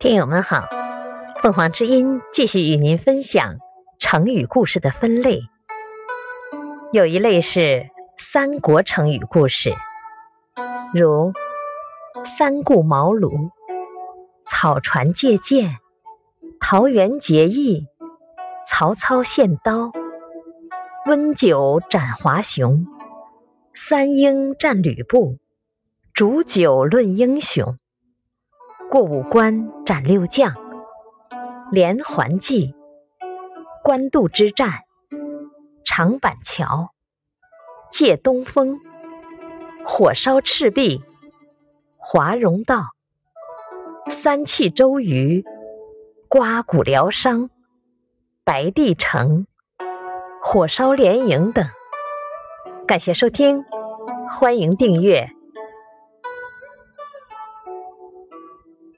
听友们好，凤凰之音继续与您分享成语故事的分类。有一类是三国成语故事，如三顾茅庐、草船借箭、桃园结义、曹操献刀、温酒斩华雄、三英战吕布、煮酒论英雄。过五关斩六将，连环计，官渡之战，长板桥，借东风，火烧赤壁，华容道，三气周瑜，刮骨疗伤，白帝城，火烧连营等。感谢收听，欢迎订阅。